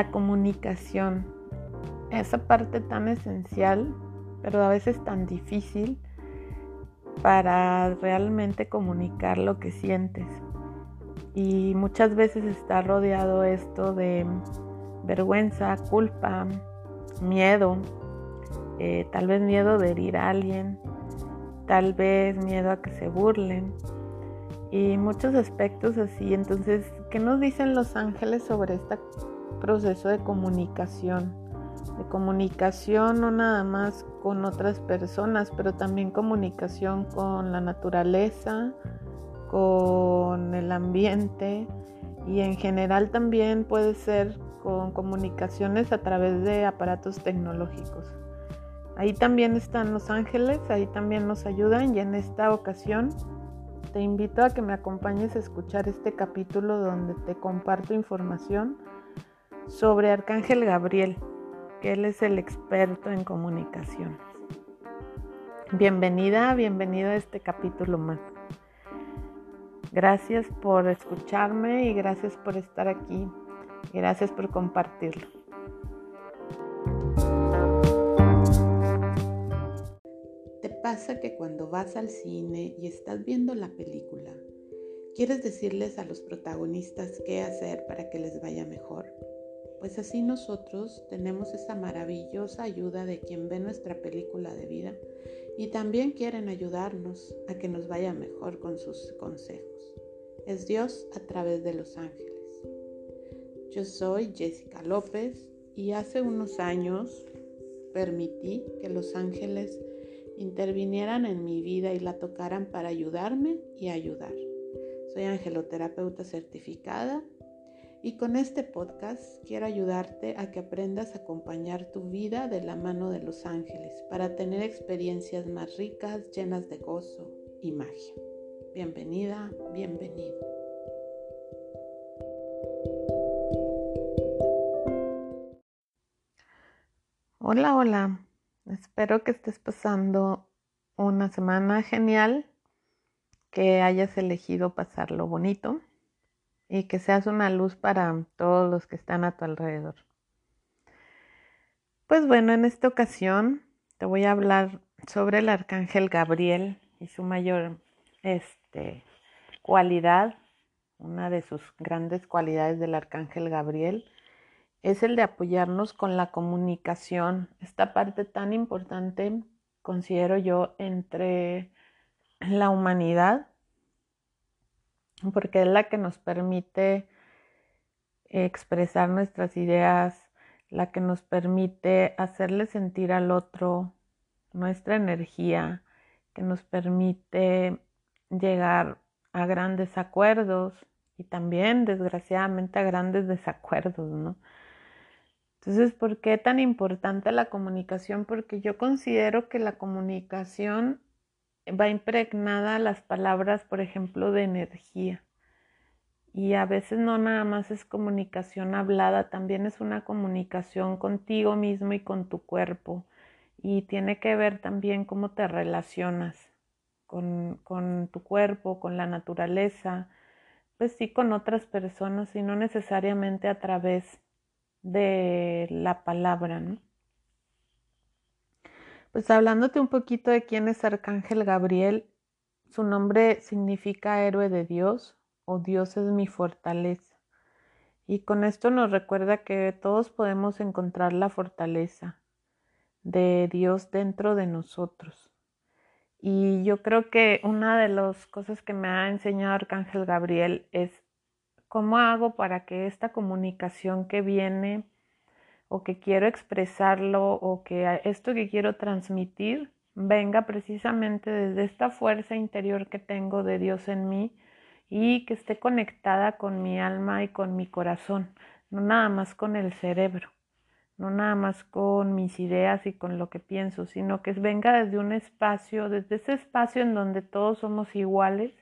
la comunicación, esa parte tan esencial, pero a veces tan difícil para realmente comunicar lo que sientes. Y muchas veces está rodeado esto de vergüenza, culpa, miedo, eh, tal vez miedo de herir a alguien, tal vez miedo a que se burlen y muchos aspectos así. Entonces, ¿qué nos dicen los ángeles sobre este proceso de comunicación? De comunicación no nada más con otras personas, pero también comunicación con la naturaleza, con el ambiente y en general también puede ser con comunicaciones a través de aparatos tecnológicos. Ahí también están los ángeles, ahí también nos ayudan y en esta ocasión te invito a que me acompañes a escuchar este capítulo donde te comparto información sobre Arcángel Gabriel, que él es el experto en comunicaciones. Bienvenida, bienvenido a este capítulo más. Gracias por escucharme y gracias por estar aquí. Gracias por compartirlo. pasa que cuando vas al cine y estás viendo la película, quieres decirles a los protagonistas qué hacer para que les vaya mejor? Pues así nosotros tenemos esa maravillosa ayuda de quien ve nuestra película de vida y también quieren ayudarnos a que nos vaya mejor con sus consejos. Es Dios a través de los ángeles. Yo soy Jessica López y hace unos años permití que los ángeles intervinieran en mi vida y la tocaran para ayudarme y ayudar. Soy angeloterapeuta certificada y con este podcast quiero ayudarte a que aprendas a acompañar tu vida de la mano de los ángeles para tener experiencias más ricas, llenas de gozo y magia. Bienvenida, bienvenido. Hola, hola. Espero que estés pasando una semana genial, que hayas elegido pasarlo bonito y que seas una luz para todos los que están a tu alrededor. Pues bueno, en esta ocasión te voy a hablar sobre el arcángel Gabriel y su mayor este, cualidad, una de sus grandes cualidades del arcángel Gabriel es el de apoyarnos con la comunicación, esta parte tan importante, considero yo, entre la humanidad, porque es la que nos permite expresar nuestras ideas, la que nos permite hacerle sentir al otro nuestra energía, que nos permite llegar a grandes acuerdos y también, desgraciadamente, a grandes desacuerdos, ¿no? Entonces, ¿por qué tan importante la comunicación? Porque yo considero que la comunicación va impregnada las palabras, por ejemplo, de energía. Y a veces no nada más es comunicación hablada, también es una comunicación contigo mismo y con tu cuerpo. Y tiene que ver también cómo te relacionas con, con tu cuerpo, con la naturaleza, pues sí, con otras personas y no necesariamente a través de la palabra, ¿no? Pues hablándote un poquito de quién es Arcángel Gabriel, su nombre significa héroe de Dios o Dios es mi fortaleza. Y con esto nos recuerda que todos podemos encontrar la fortaleza de Dios dentro de nosotros. Y yo creo que una de las cosas que me ha enseñado Arcángel Gabriel es ¿Cómo hago para que esta comunicación que viene o que quiero expresarlo o que esto que quiero transmitir venga precisamente desde esta fuerza interior que tengo de Dios en mí y que esté conectada con mi alma y con mi corazón, no nada más con el cerebro, no nada más con mis ideas y con lo que pienso, sino que venga desde un espacio, desde ese espacio en donde todos somos iguales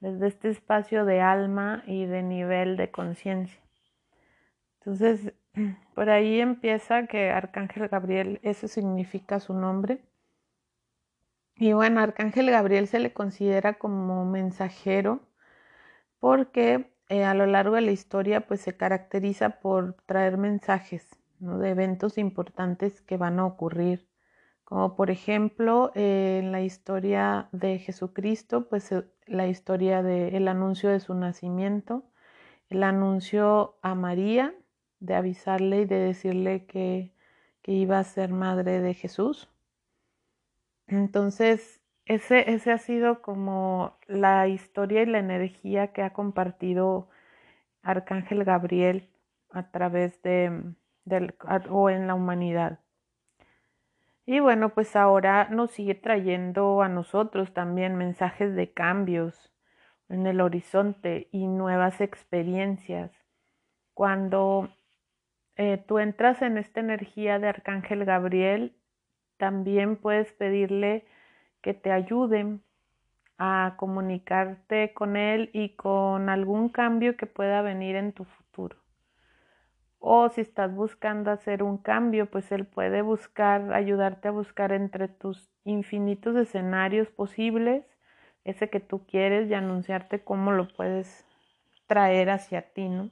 desde este espacio de alma y de nivel de conciencia. Entonces, por ahí empieza que Arcángel Gabriel, eso significa su nombre. Y bueno, Arcángel Gabriel se le considera como mensajero porque eh, a lo largo de la historia pues se caracteriza por traer mensajes de eventos importantes que van a ocurrir, como por ejemplo eh, en la historia de Jesucristo, pues eh, la historia del anuncio de su nacimiento, el anuncio a María de avisarle y de decirle que, que iba a ser madre de Jesús. Entonces, ese, ese ha sido como la historia y la energía que ha compartido Arcángel Gabriel a través de, del, o en la humanidad. Y bueno, pues ahora nos sigue trayendo a nosotros también mensajes de cambios en el horizonte y nuevas experiencias. Cuando eh, tú entras en esta energía de Arcángel Gabriel, también puedes pedirle que te ayuden a comunicarte con él y con algún cambio que pueda venir en tu futuro. O si estás buscando hacer un cambio, pues él puede buscar, ayudarte a buscar entre tus infinitos escenarios posibles, ese que tú quieres y anunciarte cómo lo puedes traer hacia ti, ¿no?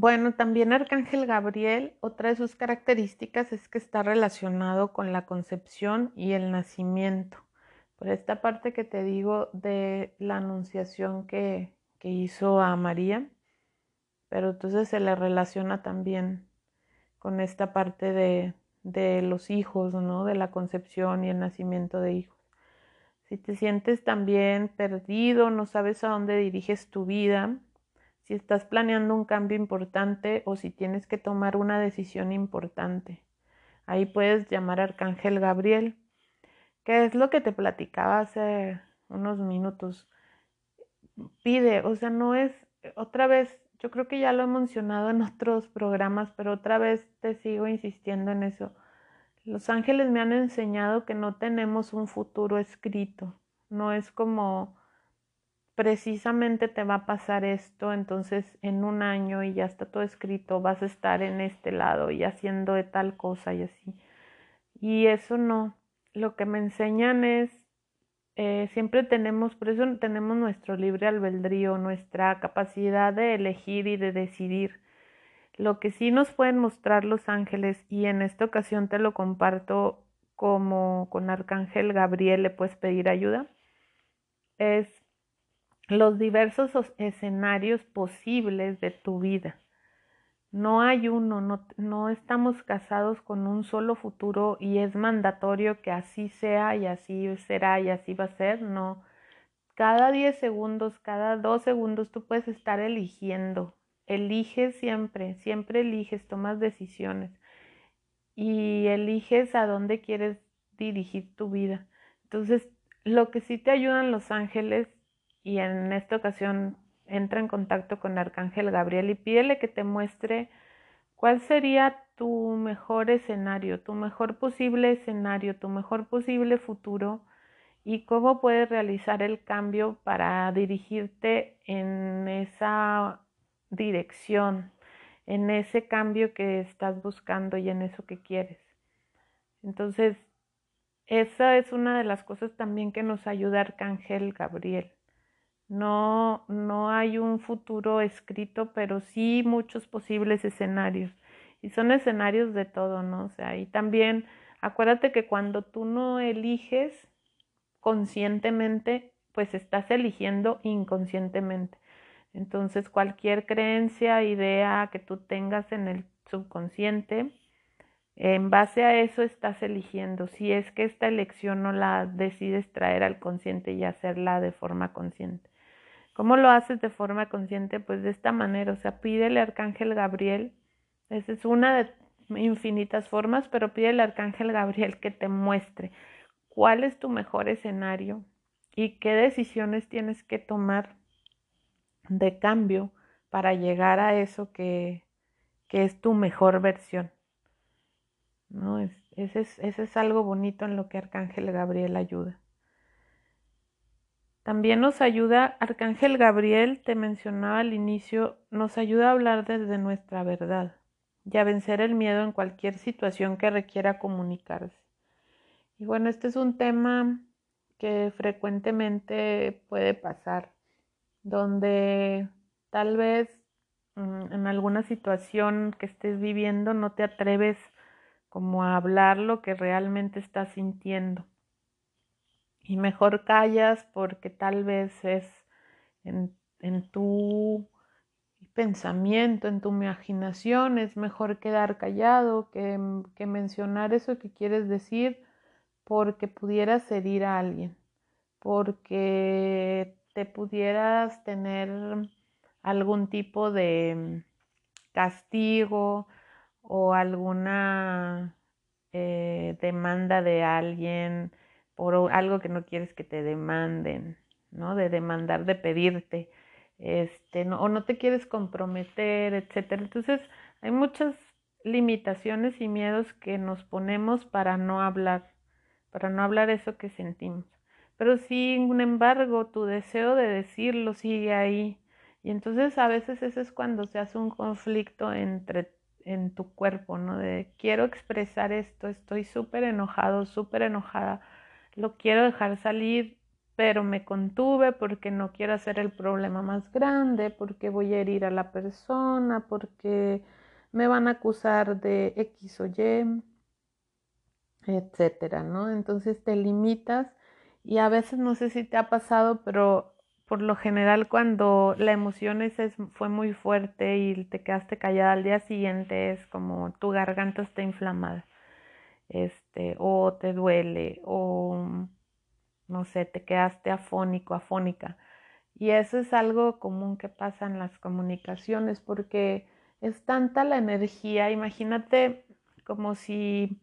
Bueno, también Arcángel Gabriel, otra de sus características es que está relacionado con la concepción y el nacimiento. Por esta parte que te digo de la anunciación que, hizo a María, pero entonces se le relaciona también con esta parte de, de los hijos, ¿no? De la concepción y el nacimiento de hijos. Si te sientes también perdido, no sabes a dónde diriges tu vida, si estás planeando un cambio importante o si tienes que tomar una decisión importante. Ahí puedes llamar a Arcángel Gabriel, que es lo que te platicaba hace unos minutos. Pide, o sea, no es, otra vez, yo creo que ya lo he mencionado en otros programas, pero otra vez te sigo insistiendo en eso. Los ángeles me han enseñado que no tenemos un futuro escrito, no es como precisamente te va a pasar esto, entonces en un año y ya está todo escrito, vas a estar en este lado y haciendo de tal cosa y así. Y eso no, lo que me enseñan es, eh, siempre tenemos, por eso tenemos nuestro libre albedrío, nuestra capacidad de elegir y de decidir. Lo que sí nos pueden mostrar los ángeles, y en esta ocasión te lo comparto como con Arcángel Gabriel le puedes pedir ayuda, es los diversos escenarios posibles de tu vida. No hay uno, no, no, estamos casados con un solo futuro y es mandatorio que así sea y así será y así va a ser. No, cada 10 segundos, cada 2 segundos tú puedes estar eligiendo. Eliges siempre, siempre eliges, tomas decisiones y eliges a dónde quieres dirigir tu vida. Entonces, lo que sí te ayudan los ángeles y en esta ocasión entra en contacto con Arcángel Gabriel y pídele que te muestre cuál sería tu mejor escenario, tu mejor posible escenario, tu mejor posible futuro y cómo puedes realizar el cambio para dirigirte en esa dirección, en ese cambio que estás buscando y en eso que quieres. Entonces, esa es una de las cosas también que nos ayuda Arcángel Gabriel. No, no hay un futuro escrito, pero sí muchos posibles escenarios. Y son escenarios de todo, ¿no? O sea, y también acuérdate que cuando tú no eliges conscientemente, pues estás eligiendo inconscientemente. Entonces, cualquier creencia, idea que tú tengas en el subconsciente, en base a eso estás eligiendo. Si es que esta elección no la decides traer al consciente y hacerla de forma consciente. ¿Cómo lo haces de forma consciente? Pues de esta manera, o sea, pídele arcángel Gabriel, esa es una de infinitas formas, pero pídele al arcángel Gabriel que te muestre cuál es tu mejor escenario y qué decisiones tienes que tomar de cambio para llegar a eso que, que es tu mejor versión. ¿No? Es, es, ese es algo bonito en lo que Arcángel Gabriel ayuda. También nos ayuda, Arcángel Gabriel, te mencionaba al inicio, nos ayuda a hablar desde nuestra verdad y a vencer el miedo en cualquier situación que requiera comunicarse. Y bueno, este es un tema que frecuentemente puede pasar. donde tal vez mm, en alguna situación que estés viviendo no te atreves como a hablar lo que realmente estás sintiendo. Y mejor callas porque tal vez es en, en tu pensamiento, en tu imaginación, es mejor quedar callado que, que mencionar eso que quieres decir porque pudieras herir a alguien, porque te pudieras tener algún tipo de castigo o alguna eh, demanda de alguien por algo que no quieres que te demanden, ¿no? De demandar, de pedirte, este, o no te quieres comprometer, etcétera. Entonces, hay muchas limitaciones y miedos que nos ponemos para no hablar, para no hablar eso que sentimos. Pero sin embargo, tu deseo de decirlo sigue ahí. Y entonces a veces eso es cuando se hace un conflicto entre en tu cuerpo, ¿no? De quiero expresar esto, estoy súper enojado, súper enojada, lo quiero dejar salir, pero me contuve porque no quiero hacer el problema más grande, porque voy a herir a la persona, porque me van a acusar de X o Y, etcétera, ¿no? Entonces te limitas y a veces no sé si te ha pasado, pero por lo general cuando la emoción es, fue muy fuerte y te quedaste callada al día siguiente es como tu garganta está inflamada, este, o te duele, o no sé, te quedaste afónico, afónica. Y eso es algo común que pasa en las comunicaciones porque es tanta la energía, imagínate como si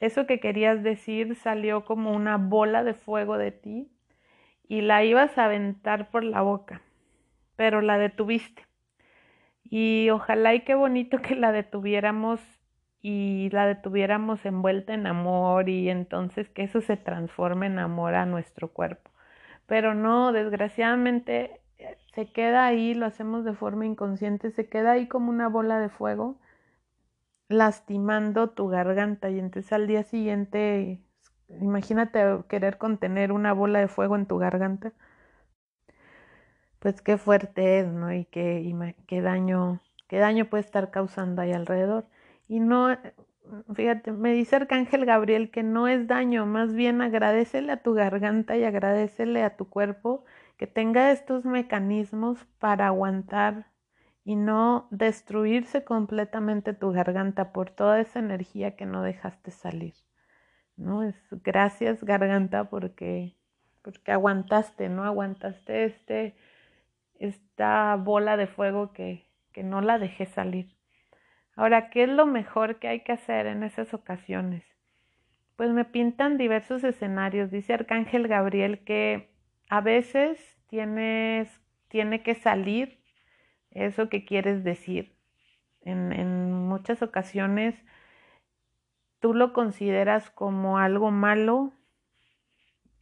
eso que querías decir salió como una bola de fuego de ti y la ibas a aventar por la boca, pero la detuviste. Y ojalá y qué bonito que la detuviéramos y la detuviéramos envuelta en amor y entonces que eso se transforme en amor a nuestro cuerpo. Pero no, desgraciadamente eh, se queda ahí, lo hacemos de forma inconsciente, se queda ahí como una bola de fuego lastimando tu garganta y entonces al día siguiente Imagínate querer contener una bola de fuego en tu garganta. Pues qué fuerte es, ¿no? Y qué, qué daño, qué daño puede estar causando ahí alrededor. Y no, fíjate, me dice Arcángel Gabriel que no es daño, más bien agradecele a tu garganta y agradecele a tu cuerpo que tenga estos mecanismos para aguantar y no destruirse completamente tu garganta por toda esa energía que no dejaste salir. ¿no? Es gracias garganta porque, porque aguantaste, ¿no? Aguantaste este, esta bola de fuego que, que no la dejé salir. Ahora, ¿qué es lo mejor que hay que hacer en esas ocasiones? Pues me pintan diversos escenarios. Dice Arcángel Gabriel que a veces tienes, tiene que salir eso que quieres decir. En, muchas ocasiones tú lo consideras como algo malo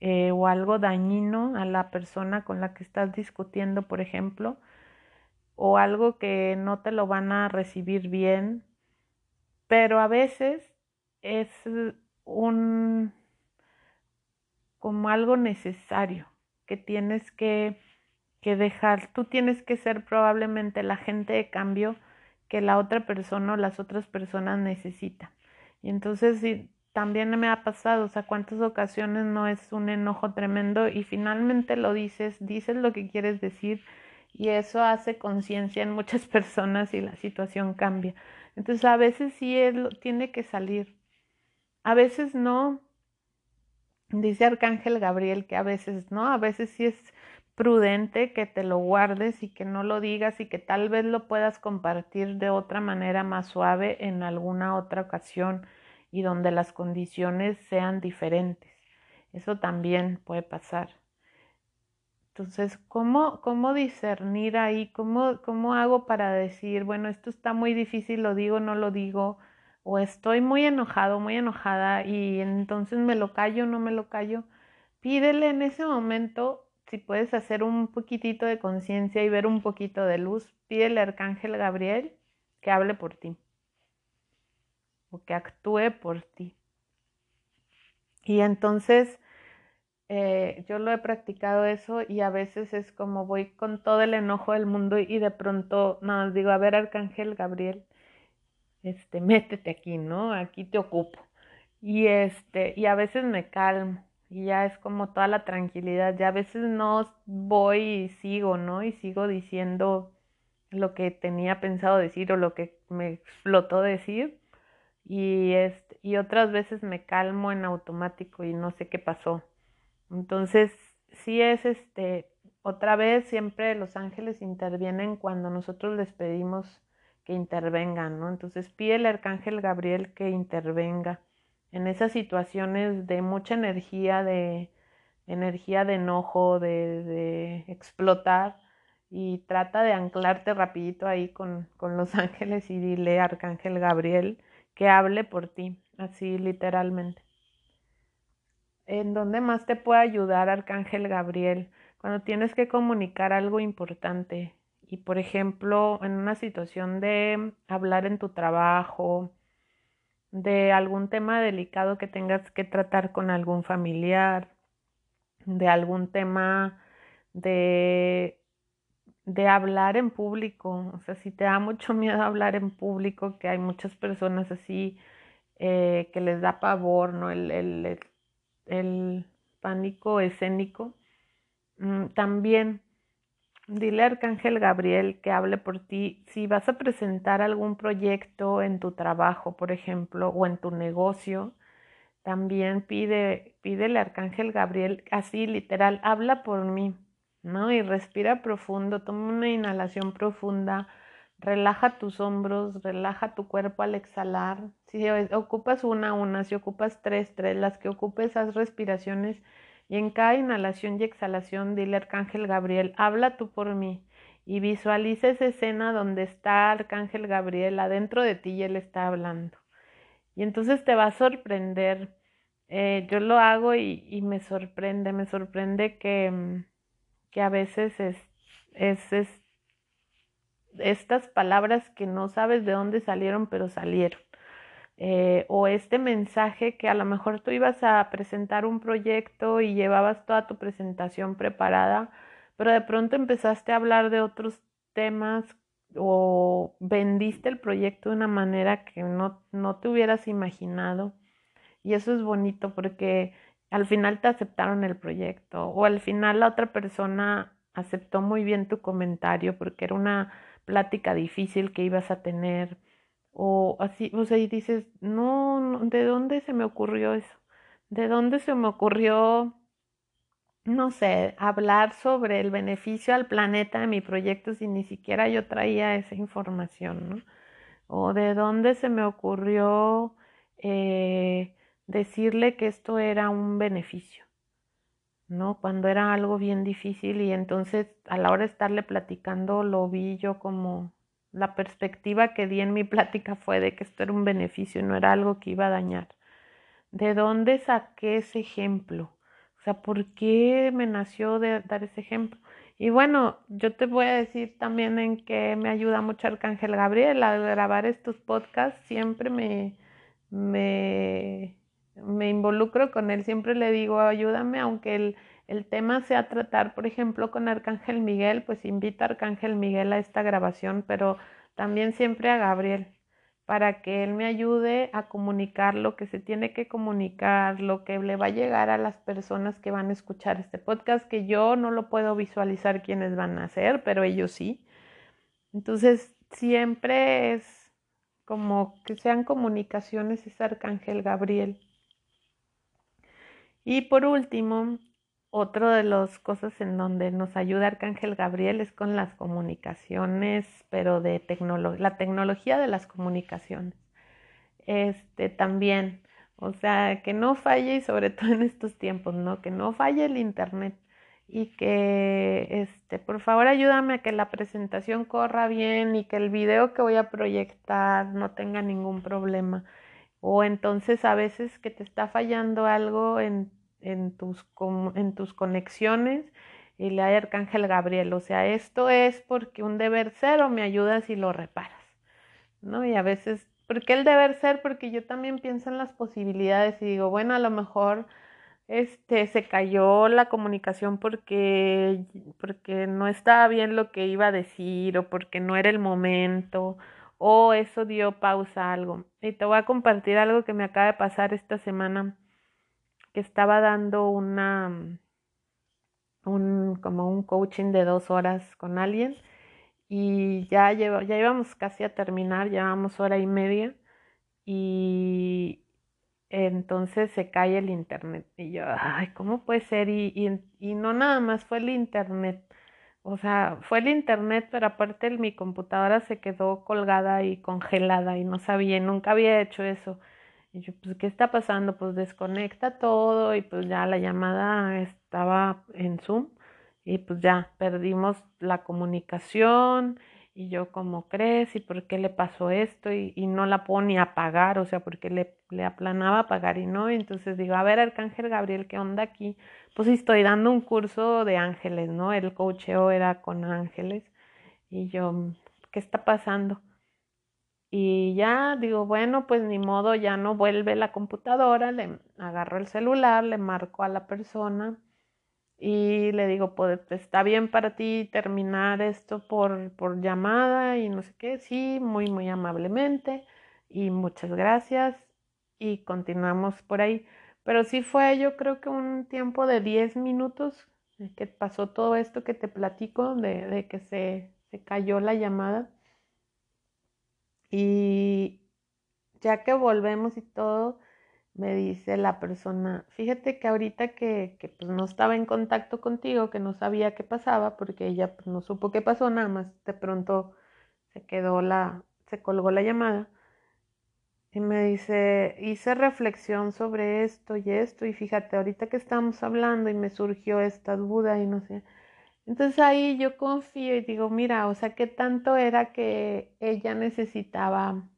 eh, o algo dañino a la persona con la que estás discutiendo, por ejemplo, o algo que no te lo van a recibir bien, pero a veces es un como algo necesario que tienes que, que dejar. Tú tienes que ser probablemente la gente de cambio que la otra persona o las otras personas necesitan. Y entonces sí, también me ha pasado, o sea, cuántas ocasiones no es un enojo tremendo y finalmente lo dices, dices lo que quieres decir y eso hace conciencia en muchas personas y la situación cambia. Entonces a veces sí él tiene que salir, a veces no. Dice Arcángel Gabriel que a veces no, a veces sí es prudente que te lo guardes y que no lo digas y que tal vez lo puedas compartir de otra manera más suave en alguna otra ocasión y donde las condiciones sean diferentes. Eso también puede pasar. Entonces, ¿cómo, cómo discernir ahí? ¿Cómo, ¿Cómo hago para decir, bueno, esto está muy difícil, lo digo, no lo digo? O estoy muy enojado, muy enojada y entonces me lo callo, no me lo callo. Pídele en ese momento si puedes hacer un poquitito de conciencia y ver un poquito de luz, pídele al arcángel Gabriel que hable por ti o que actúe por ti. Y entonces eh, yo lo he practicado eso y a veces es como voy con todo el enojo del mundo y de pronto nada digo, a ver, Arcángel Gabriel, este, métete aquí, ¿no? Aquí te ocupo. Y este, y a veces me calmo y ya es como toda la tranquilidad. Ya a veces no voy y sigo, ¿no? Y sigo diciendo lo que tenía pensado decir o lo que me explotó decir. Y, este, y otras veces me calmo en automático y no sé qué pasó. Entonces, sí es este, otra vez siempre los ángeles intervienen cuando nosotros les pedimos que intervengan, ¿no? Entonces pide el arcángel Gabriel que intervenga en esas situaciones de mucha energía, de energía de enojo, de, explotar, y trata de anclarte rapidito ahí con, con los ángeles y dile Arcángel Gabriel que hable por ti, así literalmente. ¿En dónde más te puede ayudar Arcángel Gabriel? Cuando tienes que comunicar algo importante y, por ejemplo, en una situación de hablar en tu trabajo, de algún tema delicado que tengas que tratar con algún familiar, de algún tema de, de hablar en público. O sea, si te da mucho miedo hablar en público, que hay muchas personas así eh, que les da pavor, ¿no? El, el, el pánico escénico. Mm, también Dile a Arcángel Gabriel que hable por ti. Si vas a presentar algún proyecto en tu trabajo, por ejemplo, o en tu negocio, también pide, pídele a Arcángel Gabriel, así literal, habla por mí, ¿no? Y respira profundo, toma una inhalación profunda, relaja tus hombros, relaja tu cuerpo al exhalar. Si ocupas una, una, si ocupas tres, tres, las que ocupes, haz respiraciones y en cada inhalación y exhalación dile Arcángel Gabriel, habla tú por mí. Y visualiza esa escena donde está Arcángel Gabriel adentro de ti y él está hablando. Y entonces te va a sorprender. Eh, yo lo hago y, me sorprende, me sorprende que, que a veces es, es, es estas palabras que no sabes de dónde salieron, pero salieron. Eh, o este mensaje que a lo mejor tú ibas a presentar un proyecto y llevabas toda tu presentación preparada, pero de pronto empezaste a hablar de otros temas o vendiste el proyecto de una manera que no, no te hubieras imaginado. Y eso es bonito porque al final te aceptaron el proyecto o al final la otra persona aceptó muy bien tu comentario porque era una plática difícil que ibas a tener o así, o sea, y dices, no, ¿de dónde se me ocurrió eso? ¿De dónde se me ocurrió, no sé, hablar sobre el beneficio al planeta de mi proyecto si ni siquiera yo traía esa información, ¿no? O de dónde se me ocurrió eh, decirle que esto era un beneficio, ¿no? Cuando era algo bien difícil y entonces a la hora de estarle platicando lo vi yo como la perspectiva que di en mi plática fue de que esto era un beneficio, no era algo que iba a dañar. ¿De dónde saqué ese ejemplo? O sea, ¿por qué me nació de dar ese ejemplo? Y bueno, yo te voy a decir también en que me ayuda mucho Arcángel Gabriel a grabar estos podcasts. Siempre me, me, me involucro con él, siempre le digo, ayúdame, aunque el, el tema sea tratar, por ejemplo, con Arcángel Miguel, pues invita a Arcángel Miguel a esta grabación, pero también siempre a Gabriel, para que él me ayude a comunicar lo que se tiene que comunicar, lo que le va a llegar a las personas que van a escuchar este podcast, que yo no lo puedo visualizar quiénes van a hacer, pero ellos sí. Entonces, siempre es como que sean comunicaciones, es Arcángel Gabriel. Y por último, otro de las cosas en donde nos ayuda Arcángel Gabriel es con las comunicaciones, pero de la tecnología de las comunicaciones. Este también, o sea, que no falle y sobre todo en estos tiempos, ¿no? Que no falle el internet y que este, por favor ayúdame a que la presentación corra bien y que el video que voy a proyectar no tenga ningún problema. O entonces a veces que te está fallando algo en en tus, en tus conexiones y le hay Arcángel Gabriel. O sea, esto es porque un deber ser o me ayudas y lo reparas. ¿No? Y a veces, ¿por qué el deber ser? Porque yo también pienso en las posibilidades y digo, bueno, a lo mejor este, se cayó la comunicación porque, porque no estaba bien lo que iba a decir o porque no era el momento o eso dio pausa a algo. Y te voy a compartir algo que me acaba de pasar esta semana, que estaba dando una, un, como un coaching de dos horas con alguien y ya, llevo, ya íbamos casi a terminar, llevamos hora y media y, entonces se cae el internet. Y yo, ay, ¿cómo puede ser? Y, y, no nada más fue el internet. O sea, fue el internet, pero aparte mi computadora se quedó colgada y congelada y no sabía, nunca había hecho eso. Y yo, pues, ¿qué está pasando? Pues desconecta todo y pues ya la llamada estaba en Zoom y pues ya perdimos la comunicación y yo, ¿cómo crees? ¿Y por qué le pasó esto? Y, no la puedo ni apagar, o sea, porque le, le aplanaba apagar y no. Y entonces digo, a ver, Arcángel Gabriel, ¿qué onda aquí? Pues estoy dando un curso de ángeles, ¿no? El coacheo era con ángeles. Y yo, ¿qué está pasando? Y ya digo, bueno, pues ni modo, ya no vuelve la computadora, le agarro el celular, le marco a la persona y le digo, pues está bien para ti terminar esto por, por llamada y no sé qué, sí, muy, muy amablemente y muchas gracias y continuamos por ahí. Pero sí fue yo creo que un tiempo de 10 minutos que pasó todo esto que te platico, de, de que se, se cayó la llamada. Y ya que volvemos y todo, me dice la persona, fíjate que ahorita que, que pues no estaba en contacto contigo, que no sabía qué pasaba, porque ella pues, no supo qué pasó, nada más de pronto se quedó la, se colgó la llamada. Y me dice, hice reflexión sobre esto y esto, y fíjate, ahorita que estamos hablando y me surgió esta duda y no sé. Entonces ahí yo confío y digo, mira, o sea, ¿qué tanto era que ella necesitaba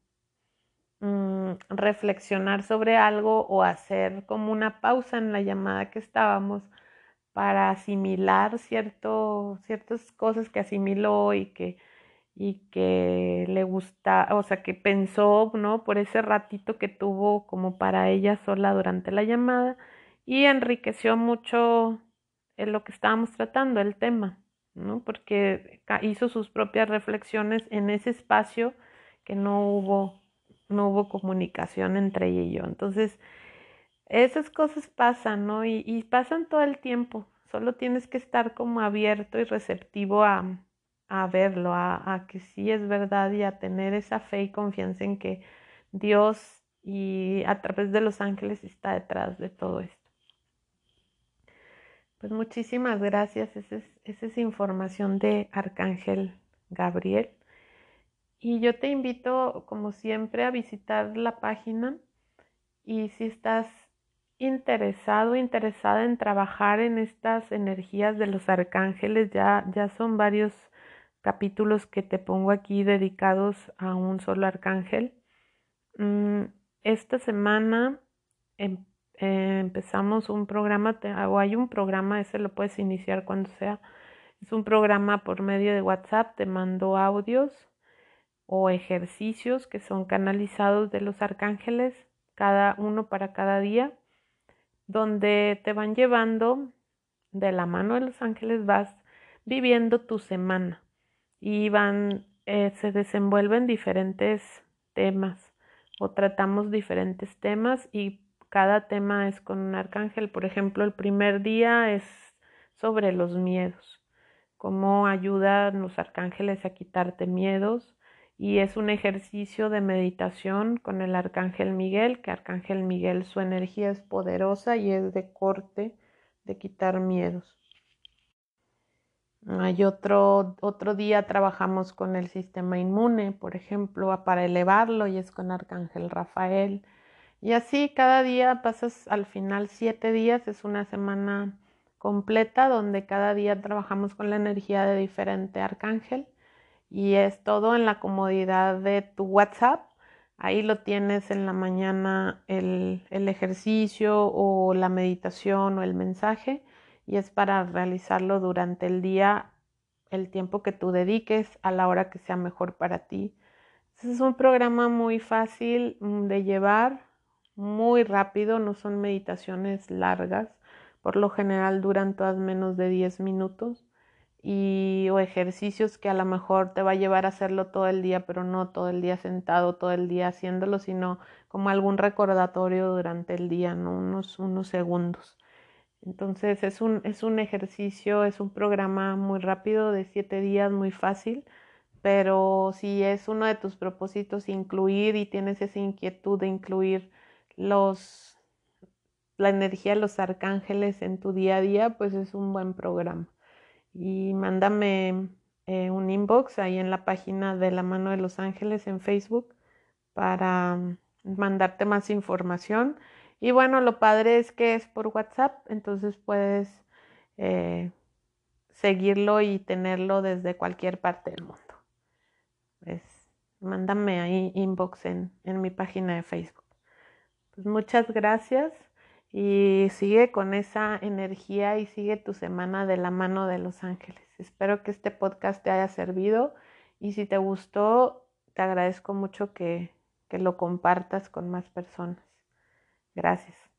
Mm, reflexionar sobre algo o hacer como una pausa en la llamada que estábamos para asimilar cierto, ciertas cosas que asimiló y que, y que le gusta, o sea, que pensó, ¿no? Por ese ratito que tuvo como para ella sola durante la llamada y enriqueció mucho en lo que estábamos tratando, el tema, ¿no? Porque hizo sus propias reflexiones en ese espacio que no hubo no hubo comunicación entre ella y yo. Entonces, esas cosas pasan, ¿no? Y, pasan todo el tiempo. Solo tienes que estar como abierto y receptivo a, a verlo, a, que sí es verdad y a tener esa fe y confianza en que Dios y a través de los ángeles está detrás de todo esto. Pues muchísimas gracias. Esa es, esa es información de Arcángel Gabriel. Y yo te invito, como siempre, a visitar la página y si estás interesado, interesada en trabajar en estas energías de los arcángeles, ya, ya son varios capítulos que te pongo aquí dedicados a un solo arcángel. Mm, esta semana em, eh, empezamos un programa, o hay un programa, ese lo puedes iniciar cuando sea. Es un programa por medio de WhatsApp, te mando audios o ejercicios que son canalizados de los arcángeles, cada uno para cada día, donde te van llevando de la mano de los ángeles, vas viviendo tu semana y van, eh, se desenvuelven diferentes temas o tratamos diferentes temas y cada tema es con un arcángel. Por ejemplo, el primer día es sobre los miedos, cómo ayudan los arcángeles a quitarte miedos y es un ejercicio de meditación con el arcángel Miguel, que arcángel Miguel su energía es poderosa y es de corte de quitar miedos. Hay otro, otro día trabajamos con el sistema inmune, por ejemplo, para elevarlo y es con arcángel Rafael. Y así cada día pasas al final siete días, es una semana completa donde cada día trabajamos con la energía de diferente arcángel y es todo en la comodidad de tu WhatsApp. Ahí lo tienes en la mañana el, el, ejercicio o la meditación o el mensaje y es para realizarlo durante el día, el tiempo que tú dediques a la hora que sea mejor para ti. es un programa muy fácil mm, de llevar, muy rápido, no son meditaciones largas, por lo general duran todas menos de 10 minutos y o ejercicios que a lo mejor te va a llevar a hacerlo todo el día, pero no todo el día sentado, todo el día haciéndolo, sino como algún recordatorio durante el día, ¿no? unos, unos segundos. Entonces es un, es un ejercicio, es un programa muy rápido de siete días, muy fácil, pero si es uno de tus propósitos incluir y tienes esa inquietud de incluir los la energía de los arcángeles en tu día a día, pues es un buen programa. Y mándame eh, un inbox ahí en la página de la mano de los ángeles en Facebook para mm, mandarte más información. Y bueno, lo padre es que es por WhatsApp, entonces puedes eh, seguirlo y tenerlo desde cualquier parte del mundo. Pues mándame ahí inbox en, en mi página de Facebook. Pues muchas gracias y sigue con esa energía y sigue tu semana de la mano de los ángeles. Espero que este podcast te haya servido y si te gustó, te agradezco mucho que, que lo compartas con más personas. Gracias.